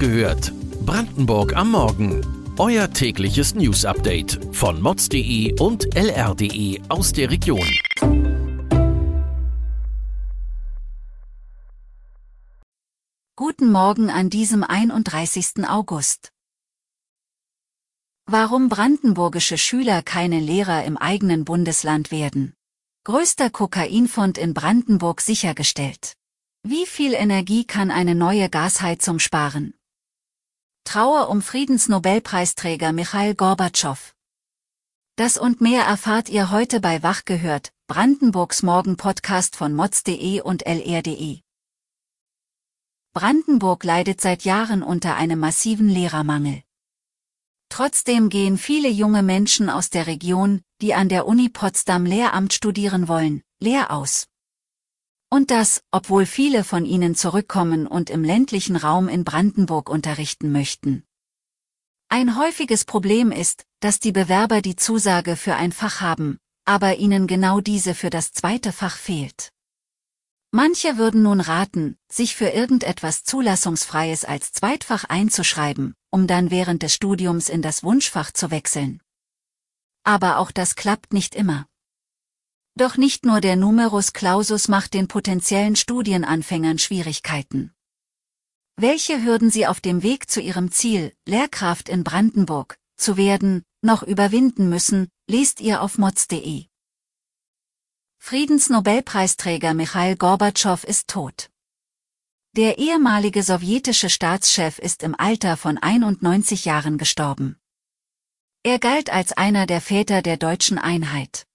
gehört. Brandenburg am Morgen. Euer tägliches News-Update von mods.de und lr.de aus der Region. Guten Morgen an diesem 31. August. Warum brandenburgische Schüler keine Lehrer im eigenen Bundesland werden. Größter Kokainfund in Brandenburg sichergestellt. Wie viel Energie kann eine neue Gasheizung sparen? Trauer um Friedensnobelpreisträger Michail Gorbatschow. Das und mehr erfahrt ihr heute bei Wach gehört, Brandenburgs Morgen-Podcast von mods.de und lr.de. Brandenburg leidet seit Jahren unter einem massiven Lehrermangel. Trotzdem gehen viele junge Menschen aus der Region, die an der Uni Potsdam Lehramt studieren wollen, leer aus. Und das, obwohl viele von ihnen zurückkommen und im ländlichen Raum in Brandenburg unterrichten möchten. Ein häufiges Problem ist, dass die Bewerber die Zusage für ein Fach haben, aber ihnen genau diese für das zweite Fach fehlt. Manche würden nun raten, sich für irgendetwas Zulassungsfreies als Zweitfach einzuschreiben, um dann während des Studiums in das Wunschfach zu wechseln. Aber auch das klappt nicht immer. Doch nicht nur der Numerus Clausus macht den potenziellen Studienanfängern Schwierigkeiten. Welche Hürden sie auf dem Weg zu ihrem Ziel, Lehrkraft in Brandenburg, zu werden, noch überwinden müssen, lest ihr auf mods.de. Friedensnobelpreisträger Michail Gorbatschow ist tot. Der ehemalige sowjetische Staatschef ist im Alter von 91 Jahren gestorben. Er galt als einer der Väter der deutschen Einheit.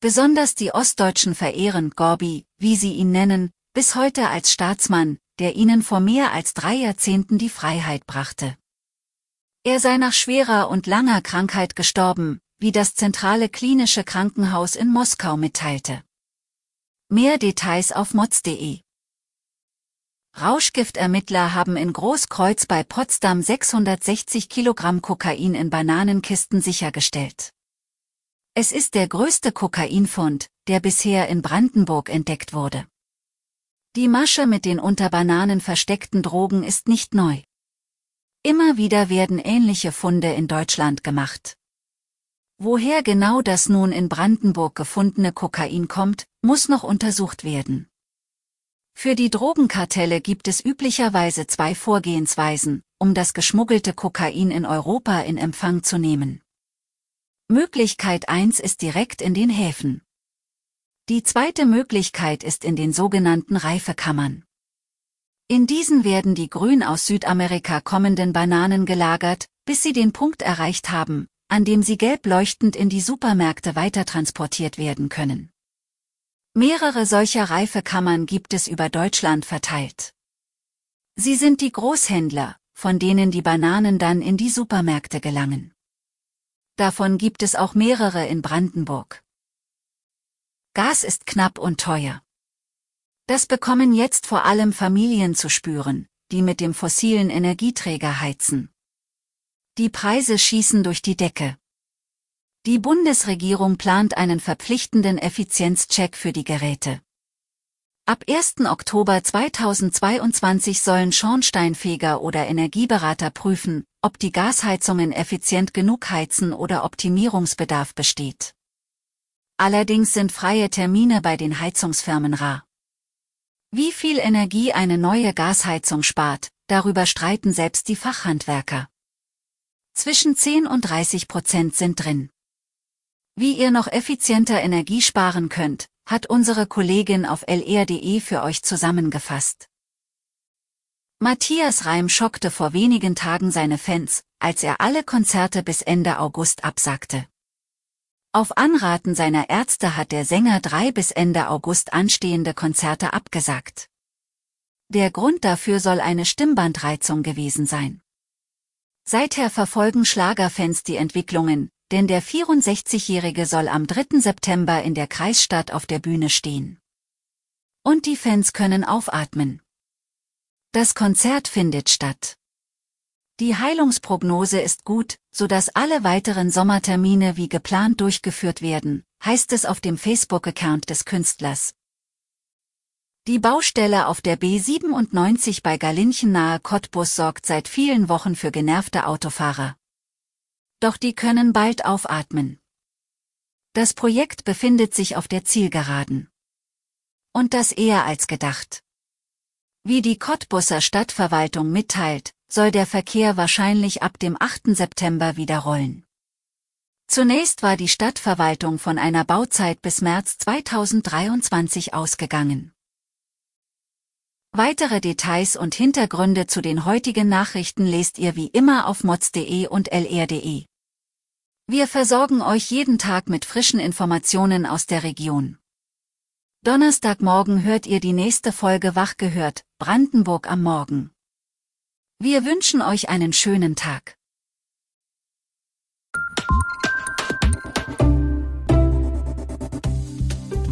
Besonders die Ostdeutschen verehren Gorbi, wie sie ihn nennen, bis heute als Staatsmann, der ihnen vor mehr als drei Jahrzehnten die Freiheit brachte. Er sei nach schwerer und langer Krankheit gestorben, wie das zentrale klinische Krankenhaus in Moskau mitteilte. Mehr Details auf mods.de Rauschgiftermittler haben in Großkreuz bei Potsdam 660 Kilogramm Kokain in Bananenkisten sichergestellt. Es ist der größte Kokainfund, der bisher in Brandenburg entdeckt wurde. Die Masche mit den unter Bananen versteckten Drogen ist nicht neu. Immer wieder werden ähnliche Funde in Deutschland gemacht. Woher genau das nun in Brandenburg gefundene Kokain kommt, muss noch untersucht werden. Für die Drogenkartelle gibt es üblicherweise zwei Vorgehensweisen, um das geschmuggelte Kokain in Europa in Empfang zu nehmen. Möglichkeit 1 ist direkt in den Häfen. Die zweite Möglichkeit ist in den sogenannten Reifekammern. In diesen werden die grün aus Südamerika kommenden Bananen gelagert, bis sie den Punkt erreicht haben, an dem sie gelb leuchtend in die Supermärkte weitertransportiert werden können. Mehrere solcher Reifekammern gibt es über Deutschland verteilt. Sie sind die Großhändler, von denen die Bananen dann in die Supermärkte gelangen. Davon gibt es auch mehrere in Brandenburg. Gas ist knapp und teuer. Das bekommen jetzt vor allem Familien zu spüren, die mit dem fossilen Energieträger heizen. Die Preise schießen durch die Decke. Die Bundesregierung plant einen verpflichtenden Effizienzcheck für die Geräte. Ab 1. Oktober 2022 sollen Schornsteinfeger oder Energieberater prüfen, ob die Gasheizungen effizient genug heizen oder Optimierungsbedarf besteht. Allerdings sind freie Termine bei den Heizungsfirmen rar. Wie viel Energie eine neue Gasheizung spart, darüber streiten selbst die Fachhandwerker. Zwischen 10 und 30 Prozent sind drin. Wie ihr noch effizienter Energie sparen könnt, hat unsere Kollegin auf lr.de für euch zusammengefasst. Matthias Reim schockte vor wenigen Tagen seine Fans, als er alle Konzerte bis Ende August absagte. Auf Anraten seiner Ärzte hat der Sänger drei bis Ende August anstehende Konzerte abgesagt. Der Grund dafür soll eine Stimmbandreizung gewesen sein. Seither verfolgen Schlagerfans die Entwicklungen, denn der 64-Jährige soll am 3. September in der Kreisstadt auf der Bühne stehen. Und die Fans können aufatmen. Das Konzert findet statt. Die Heilungsprognose ist gut, so dass alle weiteren Sommertermine wie geplant durchgeführt werden, heißt es auf dem Facebook-Account des Künstlers. Die Baustelle auf der B97 bei Galinchen nahe Cottbus sorgt seit vielen Wochen für genervte Autofahrer. Doch die können bald aufatmen. Das Projekt befindet sich auf der Zielgeraden. Und das eher als gedacht. Wie die Cottbusser Stadtverwaltung mitteilt, soll der Verkehr wahrscheinlich ab dem 8. September wieder rollen. Zunächst war die Stadtverwaltung von einer Bauzeit bis März 2023 ausgegangen. Weitere Details und Hintergründe zu den heutigen Nachrichten lest ihr wie immer auf mods.de und lr.de. Wir versorgen euch jeden Tag mit frischen Informationen aus der Region. Donnerstagmorgen hört ihr die nächste Folge Wach gehört, Brandenburg am Morgen. Wir wünschen euch einen schönen Tag.